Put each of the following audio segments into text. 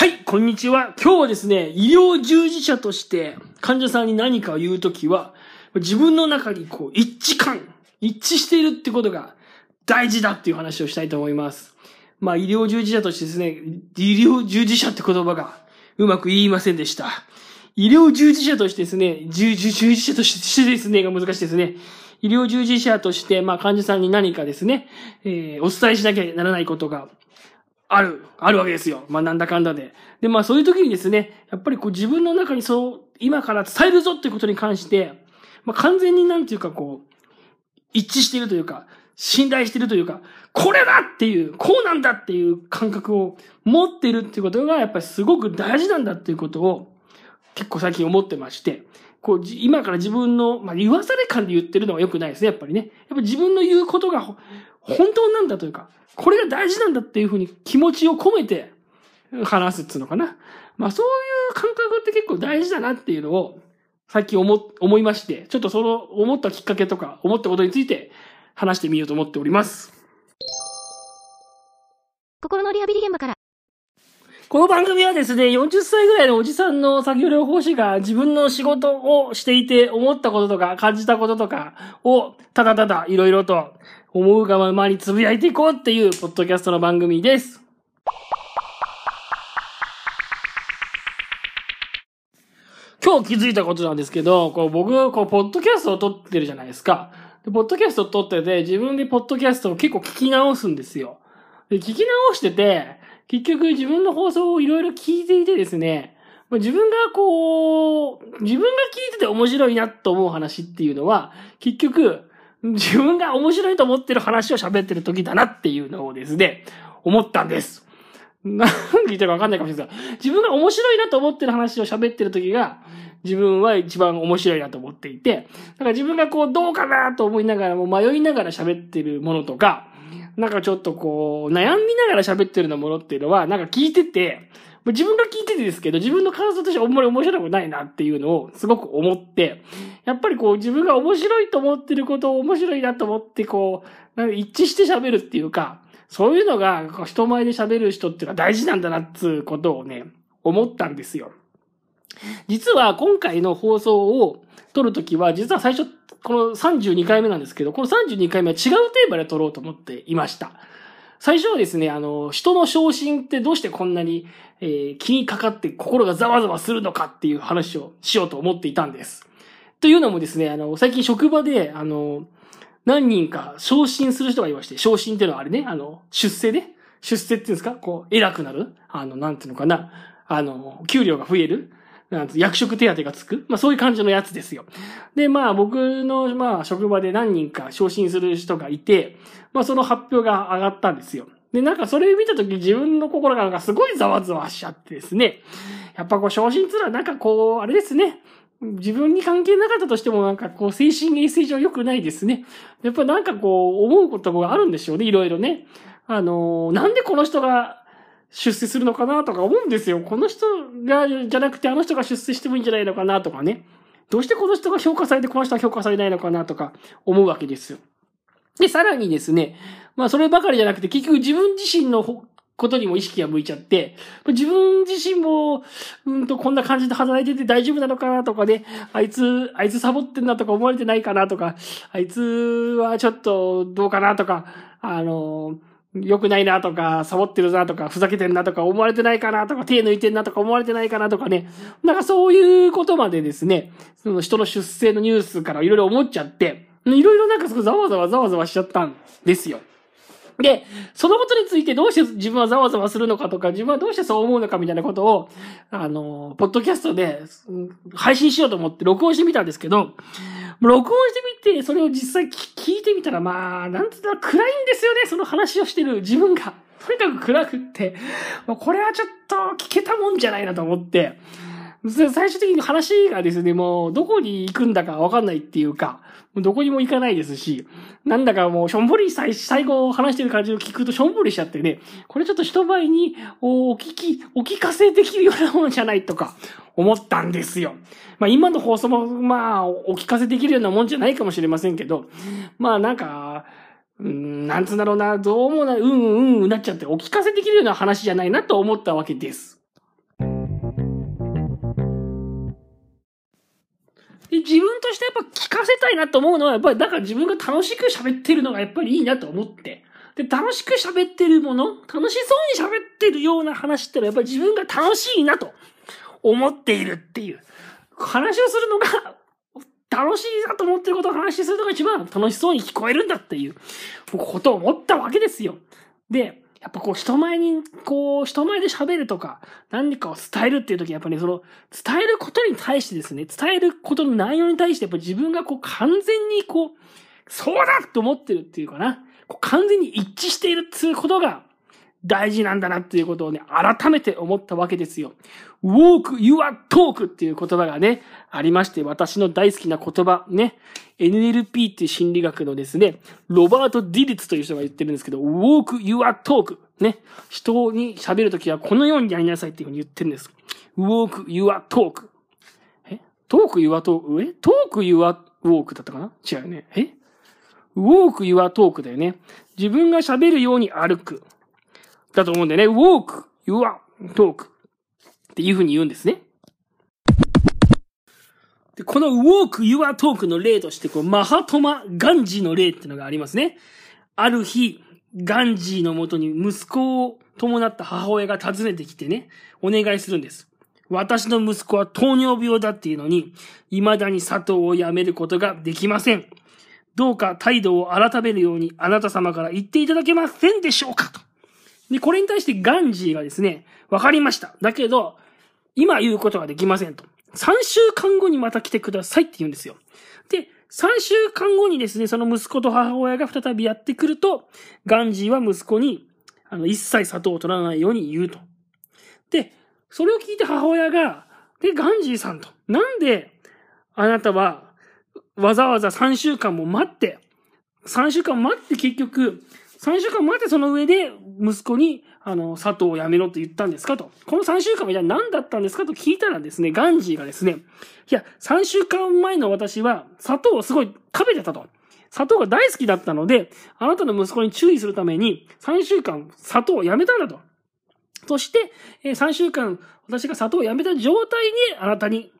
はい、こんにちは。今日はですね、医療従事者として患者さんに何かを言うときは、自分の中にこう一致感、一致しているってことが大事だっていう話をしたいと思います。まあ医療従事者としてですね、医療従事者って言葉がうまく言いませんでした。医療従事者としてですね、従事者としてですね、が難しいですね。医療従事者として、まあ患者さんに何かですね、えー、お伝えしなきゃならないことがある、あるわけですよ。まあなんだかんだで。で、まあそういう時にですね、やっぱりこう自分の中にそう、今から伝えるぞっていうことに関して、まあ完全になんていうかこう、一致しているというか、信頼してるというか、これだっていう、こうなんだっていう感覚を持ってるっていうことがやっぱりすごく大事なんだっていうことを結構最近思ってまして、こう、今から自分の、まあ言わされ感で言ってるのは良くないですね、やっぱりね。やっぱ自分の言うことが本当なんだというか、これが大事なんだっていうふうに気持ちを込めて話すっていうのかな。まあそういう感覚って結構大事だなっていうのを最近思、思いまして、ちょっとその思ったきっかけとか思ったことについて話してみようと思っております。心のリハビリ現場から。この番組はですね、40歳ぐらいのおじさんの作業療法士が自分の仕事をしていて思ったこととか感じたこととかをただただいろいろと思うがままにつぶやいていこうっていうポッドキャストの番組です。今日気づいたことなんですけど、こう僕、こう、ポッドキャストを撮ってるじゃないですか。でポッドキャストを撮ってて、自分でポッドキャストを結構聞き直すんですよ。で、聞き直してて、結局自分の放送をいろいろ聞いていてですね、自分がこう、自分が聞いてて面白いなと思う話っていうのは、結局、自分が面白いと思ってる話を喋ってる時だなっていうのをですね、思ったんです。何言ってるか分かんないかもしれないですが、自分が面白いなと思ってる話を喋ってる時が、自分は一番面白いなと思っていて、だから自分がこう、どうかなと思いながらも迷いながら喋ってるものとか、なんかちょっとこう、悩みながら喋ってるようなものっていうのは、なんか聞いてて、自分が聞いててですけど、自分の感想としてあんまり面白くないなっていうのをすごく思って、やっぱりこう自分が面白いと思ってることを面白いなと思ってこう、なんか一致して喋るっていうか、そういうのが人前で喋る人っていうのは大事なんだなっつうことをね、思ったんですよ。実は今回の放送を撮るときは、実は最初、この32回目なんですけど、この32回目は違うテーマで撮ろうと思っていました。最初はですね、あの、人の昇進ってどうしてこんなに、えー気にかかって心がざわざわするのかっていう話をしようと思っていたんです。というのもですね、あの、最近職場で、あの、何人か昇進する人がいまして、昇進っていうのはあれね、あの、出世ね。出世っていうんですかこう、偉くなるあの、なんていうのかな。あの、給料が増えるなんて役職手当がつく？まあそういう感じのやつですよ。で、まあ僕の、まあ職場で何人か昇進する人がいて、まあその発表が上がったんですよ。で、なんかそれ見たとき自分の心がなんかすごいざわざわしちゃってですね。やっぱこう昇進っていうのはなんかこう、あれですね。自分に関係なかったとしてもなんかこう精神衛生上良くないですね。やっぱなんかこう思うことがあるんでしょうね、いろいろね。あのーなんでこの人が出世するのかなとか思うんですよ。この人が、じゃなくてあの人が出世してもいいんじゃないのかなとかね。どうしてこの人が評価されてこの人は評価されないのかなとか思うわけですよ。で、さらにですね、まあそればかりじゃなくて結局自分自身のことにも意識が向いちゃって、自分自身も、うんと、こんな感じで働いてて大丈夫なのかなとかね、あいつ、あいつサボってんなとか思われてないかなとか、あいつはちょっとどうかなとか、あの、良くないなとか、サボってるなとか、ふざけてんなとか思われてないかなとか、手抜いてんなとか思われてないかなとかね。なんかそういうことまでですね、その人の出世のニュースからいろいろ思っちゃって、いろいろなんかすごいざわざわざわざわしちゃったんですよ。で、そのことについてどうして自分はざわざわするのかとか、自分はどうしてそう思うのかみたいなことを、あの、ポッドキャストで配信しようと思って録音してみたんですけど、録音してみて、それを実際聞いてみたら、まあ、なんつったら暗いんですよね、その話をしてる自分が。とにかく暗くって、これはちょっと聞けたもんじゃないなと思って、最終的に話がですね、もうどこに行くんだかわかんないっていうか、どこにも行かないですし、なんだかもうしょんぼり最最後話してる感じを聞くとしょんぼりしちゃってね、これちょっと人前にお聞き、お聞かせできるようなものじゃないとか思ったんですよ。まあ今の放送もまあお聞かせできるようなもんじゃないかもしれませんけど、まあなんか、うん、なんつうんだろうな、どうもな、うんうんうんなっちゃって、お聞かせできるような話じゃないなと思ったわけです。で自分としてやっぱ聞かせたいなと思うのは、やっぱりだから自分が楽しく喋ってるのがやっぱりいいなと思って。で、楽しく喋ってるもの、楽しそうに喋ってるような話ってのはやっぱり自分が楽しいなと思っているっていう。話をするのが楽しいなと思ってることを話するのが一番楽しそうに聞こえるんだっていうことを思ったわけですよ。で、やっぱこう人前に、こう人前で喋るとか何かを伝えるっていう時やっぱりその伝えることに対してですね、伝えることの内容に対してやっぱ自分がこう完全にこう、そうだと思ってるっていうかな。こう完全に一致しているっていうことが大事なんだなっていうことをね、改めて思ったわけですよ。walk your talk っていう言葉がね、ありまして、私の大好きな言葉、ね、NLP っていう心理学のですね、ロバート・ディリツという人が言ってるんですけど、walk your talk ね、人に喋るときはこのようにやりなさいっていうふうに言ってるんです。walk your talk え ?talk your talk? え ?talk your walk だったかな？違うよね。え ?walk your talk だよね。自分が喋るように歩く。だと思うんだよね。walk your talk っていうふうに言うんですね。で、この walk your talk の例として、こう、マハトマ・ガンジーの例っていうのがありますね。ある日、ガンジーのもとに息子を伴った母親が訪ねてきてね、お願いするんです。私の息子は糖尿病だっていうのに、未だに砂糖をやめることができません。どうか態度を改めるようにあなた様から言っていただけませんでしょうかと。で、これに対してガンジーがですね、わかりました。だけど、今言うことができませんと。3週間後にまた来てくださいって言うんですよ。で、3週間後にですね、その息子と母親が再びやってくると、ガンジーは息子に、あの、一切砂糖を取らないように言うと。で、それを聞いて母親が、で、ガンジーさんと、なんで、あなたは、わざわざ3週間も待って、3週間待って結局、3週間待ってその上で息子に、あの、砂糖をやめろと言ったんですかと。この3週間はじゃあ何だったんですかと聞いたらですね、ガンジーがですね、いや、3週間前の私は砂糖をすごい食べてたと。砂糖が大好きだったので、あなたの息子に注意するために3週間砂糖をやめたんだと。そして、え3週間私が砂糖をやめた状態であなたに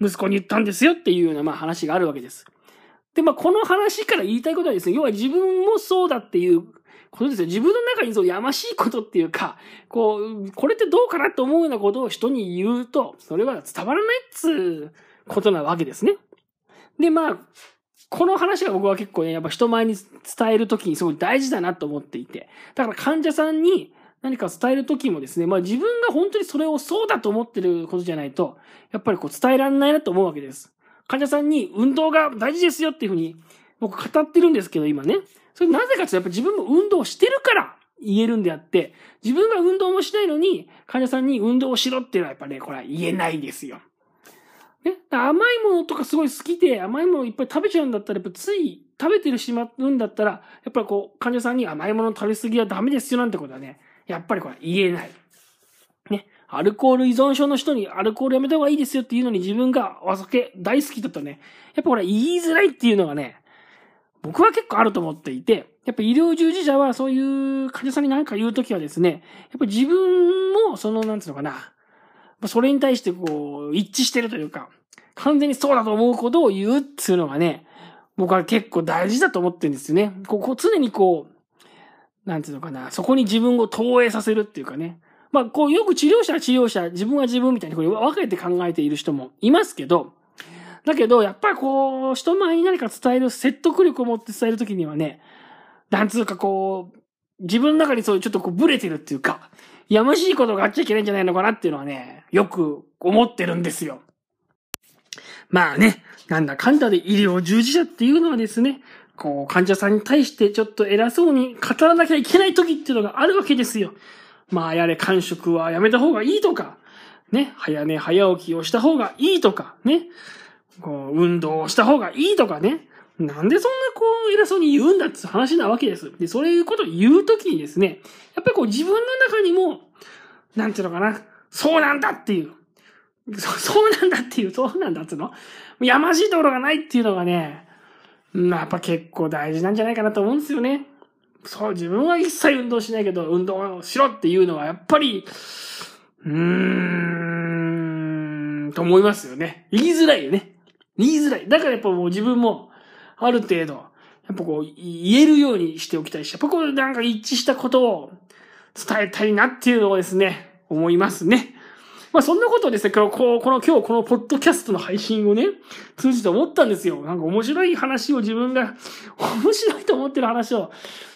息子に言ったんですよっていうようなまあ話があるわけです。で、まあこの話から言いたいことはですね、要は自分もそうだっていうことですよ。自分の中にそうやましいことっていうか、こう、これってどうかなと思うようなことを人に言うと、それは伝わらないっつうことなわけですね。で、まあ、この話が僕は結構ね、やっぱ人前に伝えるときにすごい大事だなと思っていて。だから患者さんに何か伝えるときもですね、まあ自分が本当にそれをそうだと思ってることじゃないと、やっぱりこう伝えられないなと思うわけです。患者さんに運動が大事ですよっていうふうに僕語ってるんですけど、今ね。それなぜかというとやっぱ自分も運動してるから言えるんであって、自分が運動もしないのに患者さんに運動をしろっていうのはやっぱね、これは言えないですよ。ね、甘いものとかすごい好きで甘いものいっぱい食べちゃうんだったら、やっぱつい食べてるしまうんだったら、やっぱりこう、患者さんに甘いもの食べ過ぎはダメですよなんてことはね、やっぱりこれ言えない。ね。アルコール依存症の人にアルコールやめた方がいいですよっていうのに自分がお酒大好きだとね、やっぱこれ言いづらいっていうのがね、僕は結構あると思っていて、やっぱ医療従事者はそういう患者さんに何か言うときはですね、やっぱ自分もその、なんつうのかな、それに対してこう、一致してるというか、完全にそうだと思うことを言うっていうのがね、僕は結構大事だと思ってるんですよね。ここ常にこう、なんていうのかな、そこに自分を投影させるっていうかね。まあ、こう、よく治療者は治療者、自分は自分みたいにこれ分けて考えている人もいますけど、だけど、やっぱりこう、人前に何か伝える、説得力を持って伝えるときにはね、なんつうかこう、自分の中にそういうちょっとこうブレてるっていうか、やましいことがあっちゃいけないんじゃないのかなっていうのはね、よく思ってるんですよ。まあね、なんだかんだで医療従事者っていうのはですね、こう、患者さんに対してちょっと偉そうに語らなきゃいけない時っていうのがあるわけですよ。まあ、やれ、感触はやめた方がいいとか、ね、早寝早起きをした方がいいとか、ね、こう、運動した方がいいとかね、なんでそんなこう、偉そうに言うんだって話なわけです。で、そういうことを言うときにですね、やっぱりこう自分の中にも、なんていうのかな、そうなんだっていう、そそうなんだっていう、そうなんだっていうの？やましいところがないっていうのがね、やっぱ結構大事なんじゃないかなと思うんですよね。そう、自分は一切運動しないけど、運動しろっていうのはやっぱり、うーん、と思いますよね。言いづらいよね。言いづらい。だからやっぱもう自分も、ある程度、やっぱこう、言えるようにしておきたいし、やっぱこう、なんか一致したことを伝えたいなっていうのをですね、思いますね。まあそんなことをですね、この、この今日このポッドキャストの配信をね、通じて思ったんですよ。なんか面白い話を自分が、面白いと思ってる話を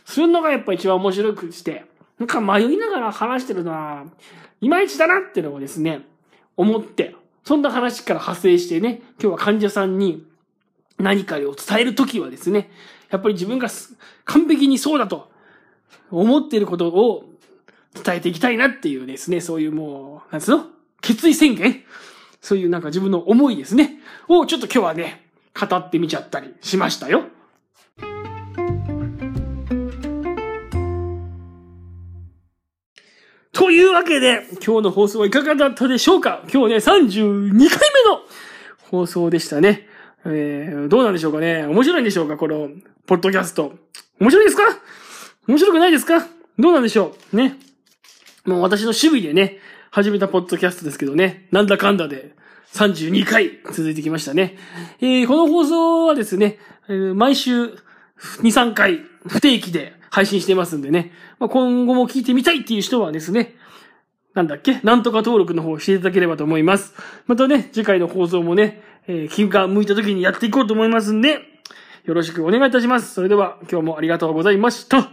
するのがやっぱ一番面白くして、なんか迷いながら話してるのは、いまいちだなっていうのをですね、思って、そんな話から派生してね、今日は患者さんに何かを伝えるときはですね、やっぱり自分が完璧にそうだと思っていることを伝えていきたいなっていうですね、そういうもう、なんつうの決意宣言そういうなんか自分の思いですね。をちょっと今日はね、語ってみちゃったりしましたよ。というわけで、今日の放送はいかがだったでしょうか？今日ね、32回目の放送でしたね。えー、どうなんでしょうかね？面白いんでしょうか？この、ポッドキャスト。面白いですか？面白くないですか？どうなんでしょう？ね。もう私の趣味でね、始めたポッドキャストですけどね、なんだかんだで32回続いてきましたね。えー、この放送はですね、毎週2、3回不定期で配信してますんでね、まあ、今後も聞いてみたいっていう人はですね、なんだっけなんとか登録の方していただければと思います。またね、次回の放送もね、えー、金が向いた時にやっていこうと思いますんで、よろしくお願いいたします。それでは、今日もありがとうございました。